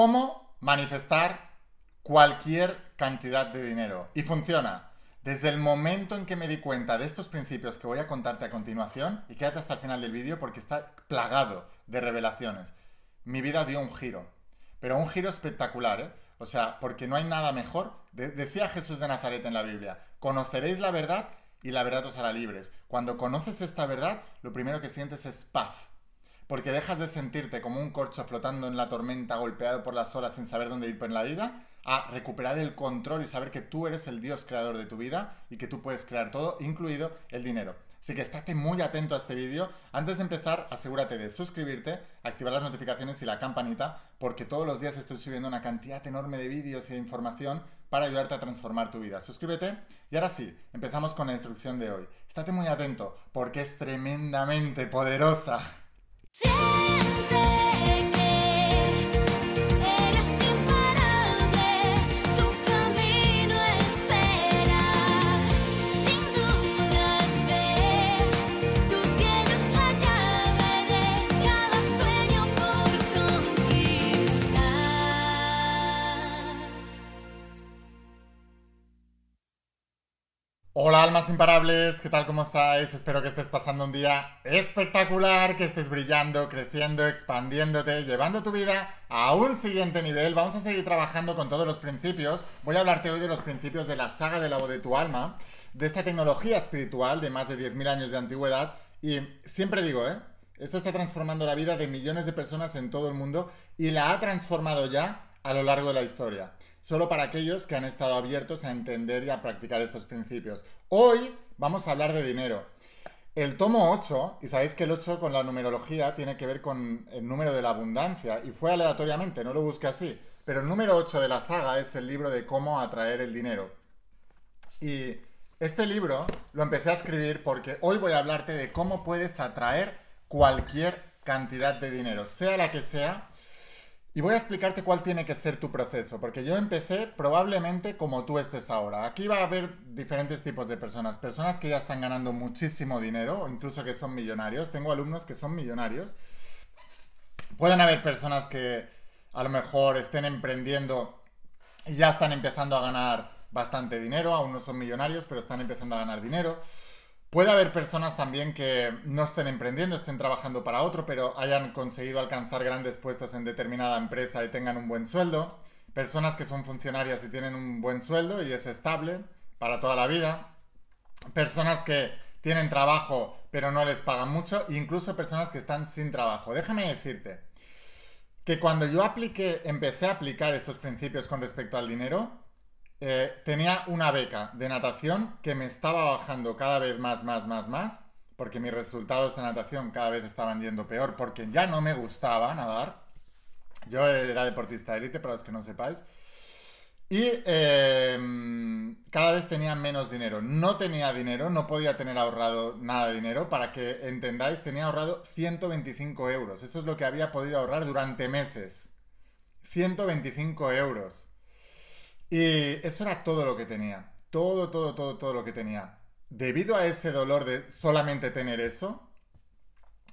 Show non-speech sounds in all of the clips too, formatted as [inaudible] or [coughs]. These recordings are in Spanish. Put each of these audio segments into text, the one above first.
cómo manifestar cualquier cantidad de dinero. Y funciona. Desde el momento en que me di cuenta de estos principios que voy a contarte a continuación, y quédate hasta el final del vídeo porque está plagado de revelaciones, mi vida dio un giro. Pero un giro espectacular, ¿eh? O sea, porque no hay nada mejor. decía Jesús de Nazaret en la Biblia, conoceréis la verdad y la verdad os hará libres. Cuando conoces esta verdad, lo primero que sientes es paz porque dejas de sentirte como un corcho flotando en la tormenta, golpeado por las olas sin saber dónde ir en la vida, a recuperar el control y saber que tú eres el Dios creador de tu vida y que tú puedes crear todo, incluido el dinero. Así que estate muy atento a este vídeo. Antes de empezar, asegúrate de suscribirte, activar las notificaciones y la campanita, porque todos los días estoy subiendo una cantidad enorme de vídeos y de información para ayudarte a transformar tu vida. Suscríbete y ahora sí, empezamos con la instrucción de hoy. Estate muy atento, porque es tremendamente poderosa. Tell Hola almas imparables, ¿qué tal? ¿Cómo estáis? Espero que estés pasando un día espectacular, que estés brillando, creciendo, expandiéndote, llevando tu vida a un siguiente nivel. Vamos a seguir trabajando con todos los principios. Voy a hablarte hoy de los principios de la saga de la voz de tu alma, de esta tecnología espiritual de más de 10.000 años de antigüedad. Y siempre digo, ¿eh? Esto está transformando la vida de millones de personas en todo el mundo y la ha transformado ya a lo largo de la historia solo para aquellos que han estado abiertos a entender y a practicar estos principios. Hoy vamos a hablar de dinero. El tomo 8, y sabéis que el 8 con la numerología tiene que ver con el número de la abundancia, y fue aleatoriamente, no lo busqué así, pero el número 8 de la saga es el libro de cómo atraer el dinero. Y este libro lo empecé a escribir porque hoy voy a hablarte de cómo puedes atraer cualquier cantidad de dinero, sea la que sea, y voy a explicarte cuál tiene que ser tu proceso, porque yo empecé probablemente como tú estés ahora. Aquí va a haber diferentes tipos de personas. Personas que ya están ganando muchísimo dinero, o incluso que son millonarios. Tengo alumnos que son millonarios. Pueden haber personas que a lo mejor estén emprendiendo y ya están empezando a ganar bastante dinero. Aún no son millonarios, pero están empezando a ganar dinero. Puede haber personas también que no estén emprendiendo, estén trabajando para otro, pero hayan conseguido alcanzar grandes puestos en determinada empresa y tengan un buen sueldo. Personas que son funcionarias y tienen un buen sueldo y es estable para toda la vida. Personas que tienen trabajo pero no les pagan mucho. Incluso personas que están sin trabajo. Déjame decirte que cuando yo apliqué, empecé a aplicar estos principios con respecto al dinero, eh, tenía una beca de natación que me estaba bajando cada vez más, más, más, más, porque mis resultados en natación cada vez estaban yendo peor, porque ya no me gustaba nadar. Yo era deportista de élite, para los que no sepáis. Y em, cada vez tenía menos dinero. No tenía dinero, no podía tener ahorrado nada de dinero. Para que entendáis, tenía ahorrado 125 euros. Eso es lo que había podido ahorrar durante meses. 125 euros. Y eso era todo lo que tenía. Todo, todo, todo, todo lo que tenía. Debido a ese dolor de solamente tener eso,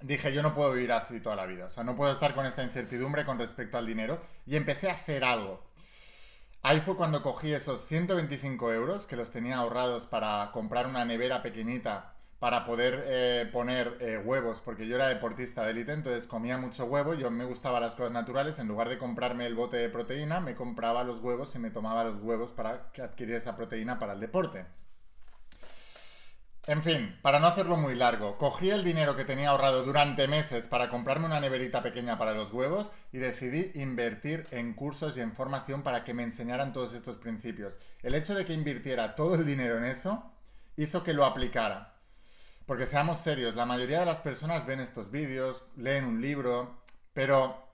dije, yo no puedo vivir así toda la vida. O sea, no puedo estar con esta incertidumbre con respecto al dinero. Y empecé a hacer algo. Ahí fue cuando cogí esos 125 euros que los tenía ahorrados para comprar una nevera pequeñita para poder eh, poner eh, huevos, porque yo era deportista de élite, entonces comía mucho huevo, yo me gustaba las cosas naturales, en lugar de comprarme el bote de proteína, me compraba los huevos y me tomaba los huevos para que adquiriera esa proteína para el deporte. En fin, para no hacerlo muy largo, cogí el dinero que tenía ahorrado durante meses para comprarme una neverita pequeña para los huevos y decidí invertir en cursos y en formación para que me enseñaran todos estos principios. El hecho de que invirtiera todo el dinero en eso hizo que lo aplicara. Porque seamos serios, la mayoría de las personas ven estos vídeos, leen un libro, pero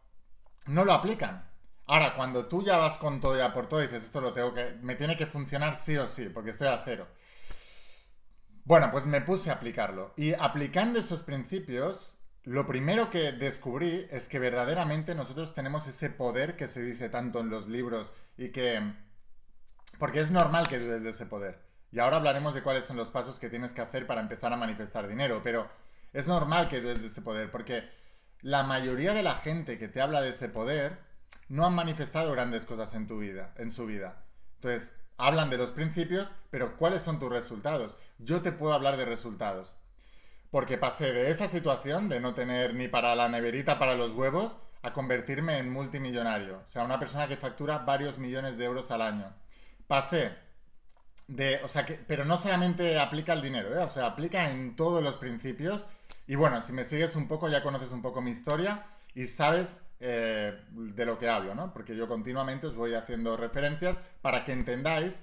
no lo aplican. Ahora, cuando tú ya vas con todo ya por todo y dices, esto lo tengo que, me tiene que funcionar sí o sí, porque estoy a cero. Bueno, pues me puse a aplicarlo. Y aplicando esos principios, lo primero que descubrí es que verdaderamente nosotros tenemos ese poder que se dice tanto en los libros y que... Porque es normal que dudes de ese poder. Y ahora hablaremos de cuáles son los pasos que tienes que hacer para empezar a manifestar dinero. Pero es normal que dudes de ese poder, porque la mayoría de la gente que te habla de ese poder no han manifestado grandes cosas en tu vida, en su vida. Entonces, hablan de los principios, pero ¿cuáles son tus resultados? Yo te puedo hablar de resultados. Porque pasé de esa situación de no tener ni para la neverita para los huevos a convertirme en multimillonario. O sea, una persona que factura varios millones de euros al año. Pasé de, o que, pero no solamente aplica el dinero, ¿eh? o sea, aplica en todos los principios. Y bueno, si me sigues un poco, ya conoces un poco mi historia y sabes eh, de lo que hablo, ¿no? Porque yo continuamente os voy haciendo referencias para que entendáis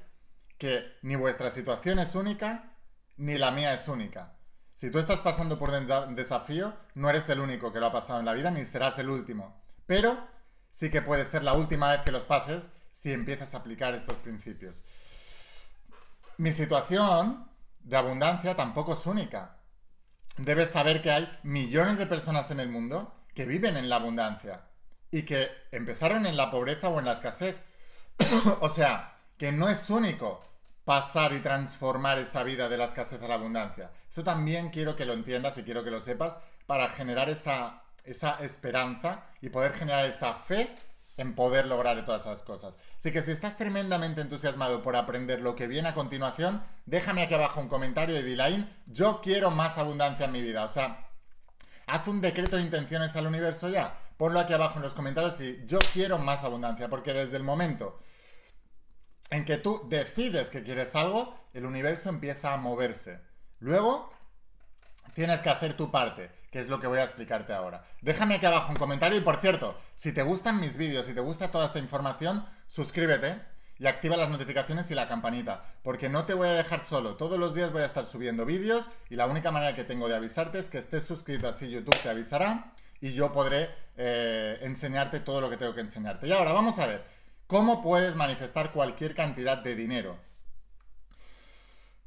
que ni vuestra situación es única, ni la mía es única. Si tú estás pasando por un desafío, no eres el único que lo ha pasado en la vida, ni serás el último. Pero sí que puede ser la última vez que los pases si empiezas a aplicar estos principios. Mi situación de abundancia tampoco es única. Debes saber que hay millones de personas en el mundo que viven en la abundancia y que empezaron en la pobreza o en la escasez. [coughs] o sea, que no es único pasar y transformar esa vida de la escasez a la abundancia. Eso también quiero que lo entiendas y quiero que lo sepas para generar esa, esa esperanza y poder generar esa fe en poder lograr todas esas cosas. Así que si estás tremendamente entusiasmado por aprender lo que viene a continuación, déjame aquí abajo un comentario y dile yo quiero más abundancia en mi vida. O sea, haz un decreto de intenciones al universo ya. Ponlo aquí abajo en los comentarios y yo quiero más abundancia, porque desde el momento en que tú decides que quieres algo, el universo empieza a moverse. Luego, tienes que hacer tu parte, que es lo que voy a explicarte ahora. Déjame aquí abajo un comentario y por cierto, si te gustan mis vídeos, si te gusta toda esta información, suscríbete y activa las notificaciones y la campanita, porque no te voy a dejar solo. Todos los días voy a estar subiendo vídeos y la única manera que tengo de avisarte es que estés suscrito, así YouTube te avisará y yo podré eh, enseñarte todo lo que tengo que enseñarte. Y ahora vamos a ver. ¿Cómo puedes manifestar cualquier cantidad de dinero?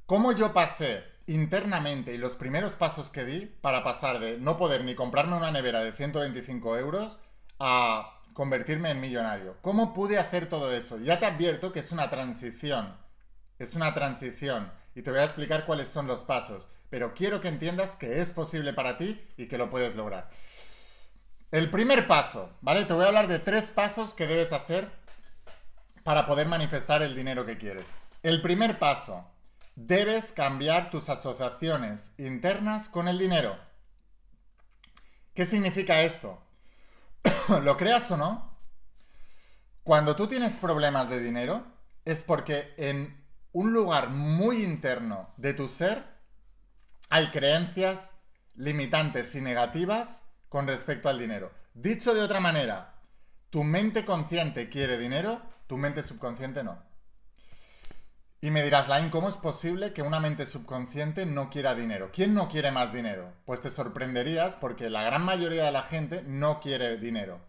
¿Cómo yo pasé internamente y los primeros pasos que di para pasar de no poder ni comprarme una nevera de 125 euros a convertirme en millonario? ¿Cómo pude hacer todo eso? Ya te advierto que es una transición. Es una transición. Y te voy a explicar cuáles son los pasos. Pero quiero que entiendas que es posible para ti y que lo puedes lograr. El primer paso, ¿vale? Te voy a hablar de tres pasos que debes hacer para poder manifestar el dinero que quieres. El primer paso, debes cambiar tus asociaciones internas con el dinero. ¿Qué significa esto? [coughs] ¿Lo creas o no? Cuando tú tienes problemas de dinero es porque en un lugar muy interno de tu ser hay creencias limitantes y negativas con respecto al dinero. Dicho de otra manera, tu mente consciente quiere dinero, tu mente subconsciente no. Y me dirás, Lain, ¿cómo es posible que una mente subconsciente no quiera dinero? ¿Quién no quiere más dinero? Pues te sorprenderías porque la gran mayoría de la gente no quiere dinero.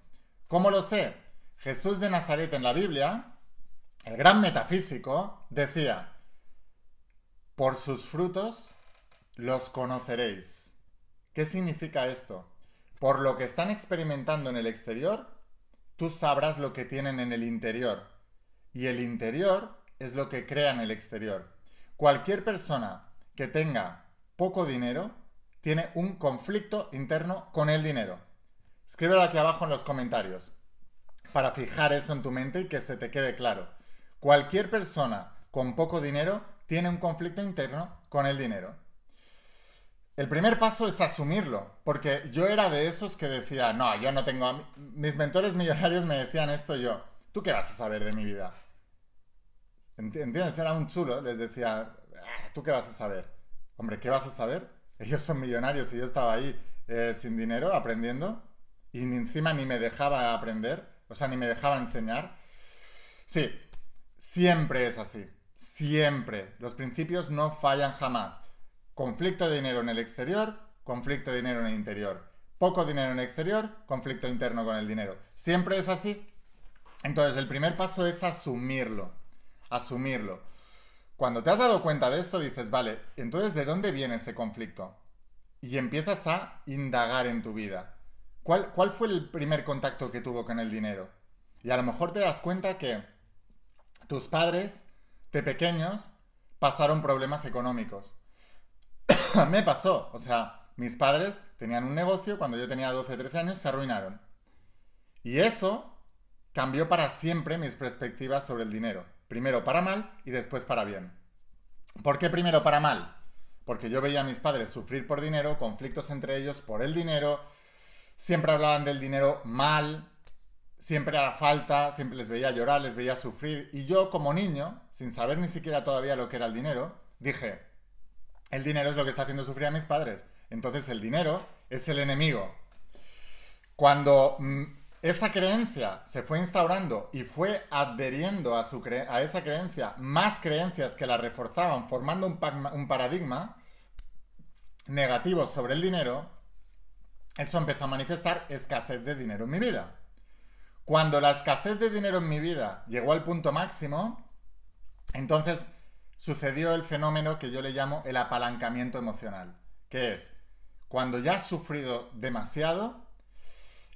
¿Cómo lo sé? Jesús de Nazaret en la Biblia, el gran metafísico, decía, por sus frutos los conoceréis. ¿Qué significa esto? Por lo que están experimentando en el exterior, tú sabrás lo que tienen en el interior. Y el interior es lo que crea en el exterior. Cualquier persona que tenga poco dinero tiene un conflicto interno con el dinero. Escríbelo aquí abajo en los comentarios para fijar eso en tu mente y que se te quede claro. Cualquier persona con poco dinero tiene un conflicto interno con el dinero. El primer paso es asumirlo, porque yo era de esos que decía, no, yo no tengo... Mis mentores millonarios me decían esto yo, ¿tú qué vas a saber de mi vida? ¿Entiendes? Era un chulo, les decía, ah, ¿tú qué vas a saber? Hombre, ¿qué vas a saber? Ellos son millonarios y yo estaba ahí eh, sin dinero aprendiendo y encima ni me dejaba aprender, o sea, ni me dejaba enseñar. Sí, siempre es así, siempre. Los principios no fallan jamás. Conflicto de dinero en el exterior, conflicto de dinero en el interior. Poco dinero en el exterior, conflicto interno con el dinero. Siempre es así. Entonces, el primer paso es asumirlo. Asumirlo. Cuando te has dado cuenta de esto, dices, vale, entonces, ¿de dónde viene ese conflicto? Y empiezas a indagar en tu vida. ¿Cuál, ¿Cuál fue el primer contacto que tuvo con el dinero? Y a lo mejor te das cuenta que tus padres, de pequeños, pasaron problemas económicos [coughs] me pasó. O sea, mis padres tenían un negocio, cuando yo tenía 12, 13 años, se arruinaron. Y eso cambió para siempre mis perspectivas sobre el dinero. Primero para mal y después para bien. ¿Por qué primero para mal? Porque yo veía a mis padres sufrir por dinero, conflictos entre ellos por el dinero, siempre hablaban del dinero mal, siempre era falta, siempre les veía llorar, les veía sufrir. Y yo como niño, sin saber ni siquiera todavía lo que era el dinero, dije, el dinero es lo que está haciendo sufrir a mis padres. Entonces el dinero es el enemigo. Cuando mm, esa creencia se fue instaurando y fue adheriendo a, esa creencia más creencias que la reforzaban, formando un, un paradigma negativo sobre el dinero, eso empezó a manifestar escasez de dinero en mi vida. Cuando la escasez de dinero en mi vida llegó al punto máximo, entonces sucedió el fenómeno que yo le llamo el apalancamiento emocional, que es cuando ya has sufrido demasiado,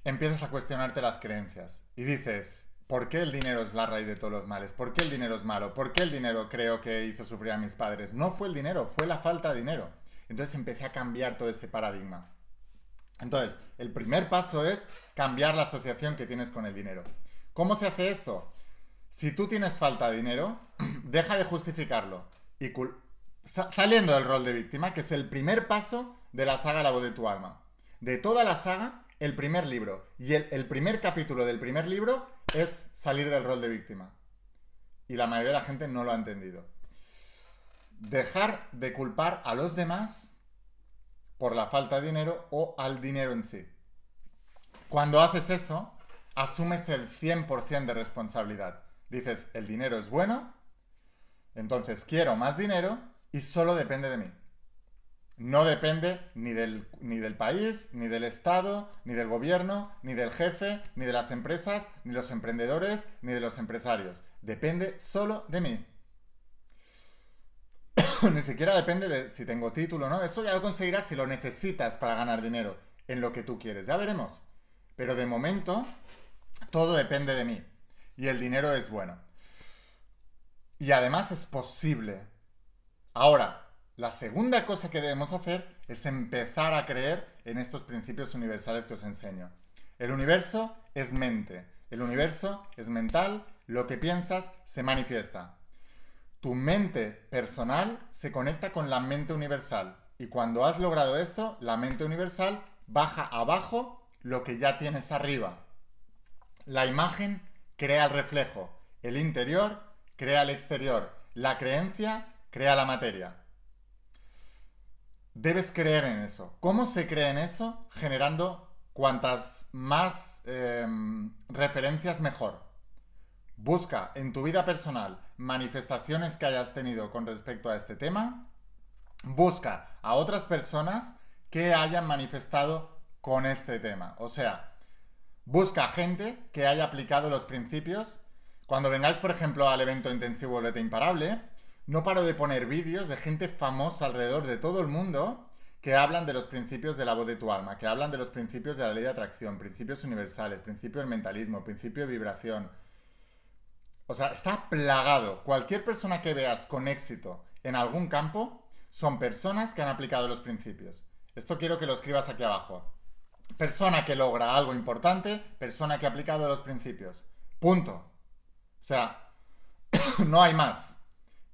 empiezas a cuestionarte las creencias y dices, ¿por qué el dinero es la raíz de todos los males? ¿Por qué el dinero es malo? ¿Por qué el dinero creo que hizo sufrir a mis padres? No fue el dinero, fue la falta de dinero. Entonces empecé a cambiar todo ese paradigma. Entonces, el primer paso es cambiar la asociación que tienes con el dinero. ¿Cómo se hace esto? Si tú tienes falta de dinero, [clears throat] deja de justificarlo y saliendo del rol de víctima, que es el primer paso de la saga La voz de tu alma. De toda la saga, el primer libro y el, primer capítulo del primer libro es salir del rol de víctima. Y la mayoría de la gente no lo ha entendido. Dejar de culpar a los demás por la falta de dinero o al dinero en sí. Cuando haces eso, asumes el 100% de responsabilidad. Dices, el dinero es bueno, entonces quiero más dinero y solo depende de mí. No depende ni del, ni del país, ni del Estado, ni del gobierno, ni del jefe, ni de las empresas, ni los emprendedores, ni de los empresarios. Depende solo de mí. [coughs] ni siquiera depende de si tengo título, ¿no? Eso ya lo conseguirás si lo necesitas para ganar dinero en lo que tú quieres. Ya veremos. Pero de momento, todo depende de mí. Y el dinero es bueno. Y además es posible. Ahora, la segunda cosa que debemos hacer es empezar a creer en estos principios universales que os enseño. El universo es mente. El universo es mental. Lo que piensas se manifiesta. Tu mente personal se conecta con la mente universal. Y cuando has logrado esto, la mente universal baja abajo lo que ya tienes arriba. La imagen crea el reflejo. El interior crea el exterior. La creencia crea la materia. Debes creer en eso. ¿Cómo se cree en eso? Generando cuantas más eh, referencias mejor. Busca en tu vida personal manifestaciones que hayas tenido con respecto a este tema. Busca a otras personas que hayan manifestado con este tema. O sea, busca gente que haya aplicado los principios. Cuando vengáis, por ejemplo, al evento intensivo Volvete Imparable, no paro de poner vídeos de gente famosa alrededor de todo el mundo que hablan de los principios de la voz de tu alma, que hablan de los principios de la ley de atracción, principios universales, principio del mentalismo, principio de vibración. O sea, está plagado. Cualquier persona que veas con éxito en algún campo son personas que han aplicado los principios. Esto quiero que lo escribas aquí abajo. Persona que logra algo importante, persona que ha aplicado los principios. Punto. O sea, [coughs] no hay más.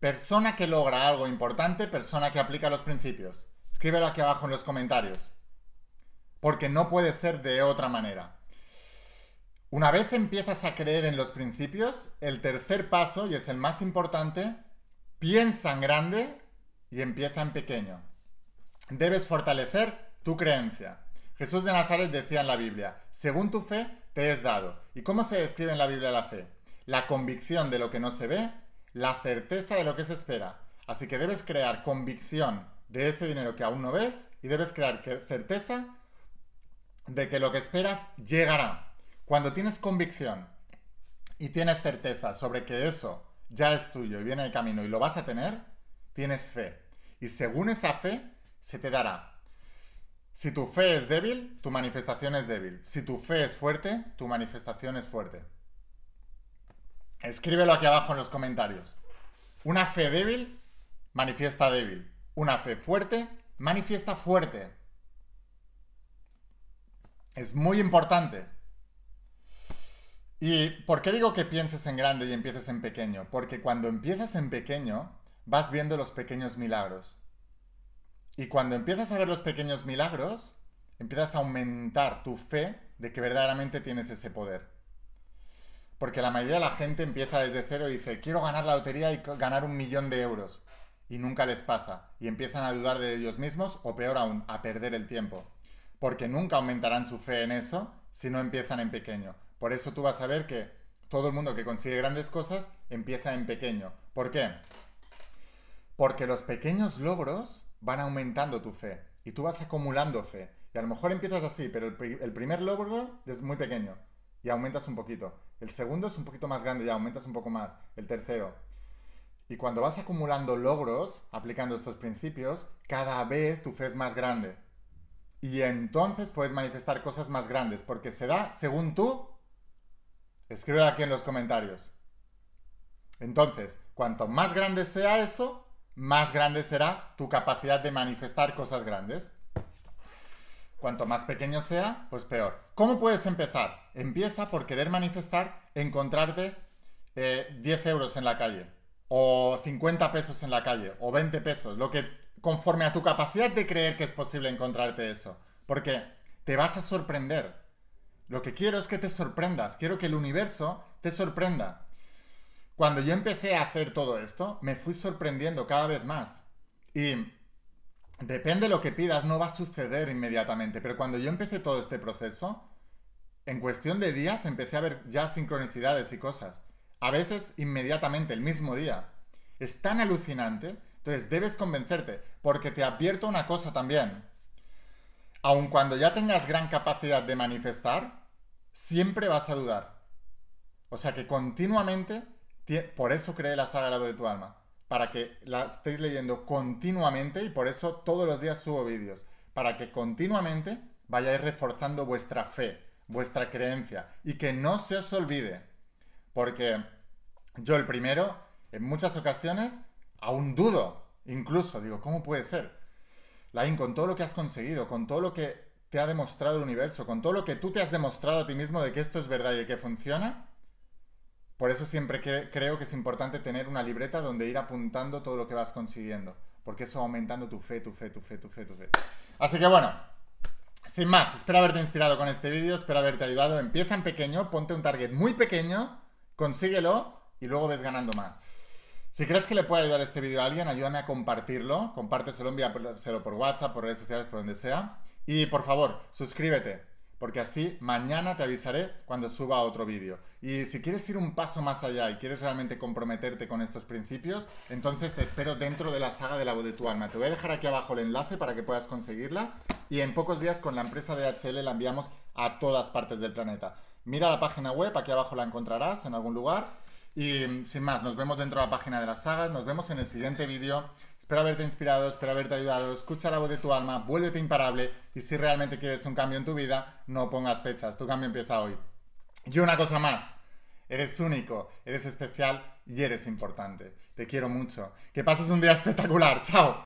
Persona que logra algo importante, persona que aplica los principios. Escríbelo aquí abajo en los comentarios. Porque no puede ser de otra manera. Una vez empiezas a creer en los principios, el tercer paso, y es el más importante, piensa en grande y empieza en pequeño. Debes fortalecer tu creencia. Jesús de Nazaret decía en la Biblia, según tu fe te es dado. ¿Y cómo se describe en la Biblia la fe? La convicción de lo que no se ve, la certeza de lo que se espera. Así que debes crear convicción de ese dinero que aún no ves y debes crear certeza de que lo que esperas llegará. Cuando tienes convicción y tienes certeza sobre que eso ya es tuyo y viene de camino y lo vas a tener, tienes fe. Y según esa fe, se te dará. Si tu fe es débil, tu manifestación es débil. Si tu fe es fuerte, tu manifestación es fuerte. Escríbelo aquí abajo en los comentarios. Una fe débil manifiesta débil. Una fe fuerte manifiesta fuerte. Es muy importante. ¿Y por qué digo que pienses en grande y empieces en pequeño? Porque cuando empiezas en pequeño, vas viendo los pequeños milagros. Y cuando empiezas a ver los pequeños milagros, empiezas a aumentar tu fe de que verdaderamente tienes ese poder. Porque la mayoría de la gente empieza desde cero y dice, quiero ganar la lotería y ganar un millón de euros. Y nunca les pasa. Y empiezan a dudar de ellos mismos o peor aún, a perder el tiempo. Porque nunca aumentarán su fe en eso si no empiezan en pequeño. Por eso tú vas a ver que todo el mundo que consigue grandes cosas empieza en pequeño. ¿Por qué? Porque los pequeños logros van aumentando tu fe y tú vas acumulando fe. Y a lo mejor empiezas así, pero el, el primer logro es muy pequeño y aumentas un poquito. El segundo es un poquito más grande y aumentas un poco más. El tercero. Y cuando vas acumulando logros, aplicando estos principios, cada vez tu fe es más grande. Y entonces puedes manifestar cosas más grandes, porque se da según tú. Escríbelo aquí en los comentarios. Entonces, cuanto más grande sea eso, más grande será tu capacidad de manifestar cosas grandes. Cuanto más pequeño sea, pues peor. ¿Cómo puedes empezar? Empieza por querer manifestar encontrarte eh, 10 euros en la calle, o 50 pesos en la calle, o 20 pesos, lo que conforme a tu capacidad de creer que es posible encontrarte eso. Porque te vas a sorprender. Lo que quiero es que te sorprendas, quiero que el universo te sorprenda. Cuando yo empecé a hacer todo esto, me fui sorprendiendo cada vez más. Y depende de lo que pidas, no va a suceder inmediatamente. Pero cuando yo empecé todo este proceso, en cuestión de días empecé a ver ya sincronicidades y cosas. A veces inmediatamente, el mismo día. Es tan alucinante. Entonces debes convencerte, porque te advierto una cosa también. Aun cuando ya tengas gran capacidad de manifestar, siempre vas a dudar. O sea que continuamente, por eso creé la saga de tu alma, para que la estéis leyendo continuamente y por eso todos los días subo vídeos, para que continuamente vayáis reforzando vuestra fe, vuestra creencia y que no se os olvide. Porque yo el primero, en muchas ocasiones, aún dudo, incluso digo, ¿cómo puede ser? Lain, con todo lo que has conseguido, con todo lo que te ha demostrado el universo, con todo lo que tú te has demostrado a ti mismo de que esto es verdad y de que funciona, por eso siempre que- creo que es importante tener una libreta donde ir apuntando todo lo que vas consiguiendo, porque eso va aumentando tu fe, tu fe, tu fe, tu fe, tu fe. Así que bueno, sin más, espero haberte inspirado con este vídeo, espero haberte ayudado. Empieza en pequeño, ponte un target muy pequeño, consíguelo y luego ves ganando más. Si crees que le puede ayudar este vídeo a alguien, ayúdame a compartirlo. Compárteselo, envíaselo por WhatsApp, por redes sociales, por donde sea. Y por favor, suscríbete, porque así mañana te avisaré cuando suba otro vídeo. Y si quieres ir un paso más allá y quieres realmente comprometerte con estos principios, entonces te espero dentro de la saga de la voz de tu alma. Te voy a dejar aquí abajo el enlace para que puedas conseguirla. Y en pocos días con la empresa DHL la enviamos a todas partes del planeta. Mira la página web, aquí abajo la encontrarás en algún lugar. Y mm, sin más, nos vemos dentro de la página de las sagas, nos vemos en el siguiente vídeo. Espero haberte inspirado, espero haberte ayudado. Escucha la voz de tu alma, vuélvete imparable y si realmente quieres un cambio en tu vida, no pongas fechas, tu cambio empieza hoy. Y una cosa más, eres único, eres especial y eres importante. Te quiero mucho. Que pases un día espectacular. Chao.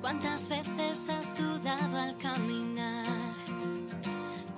¿Cuántas veces has dudado al caminar?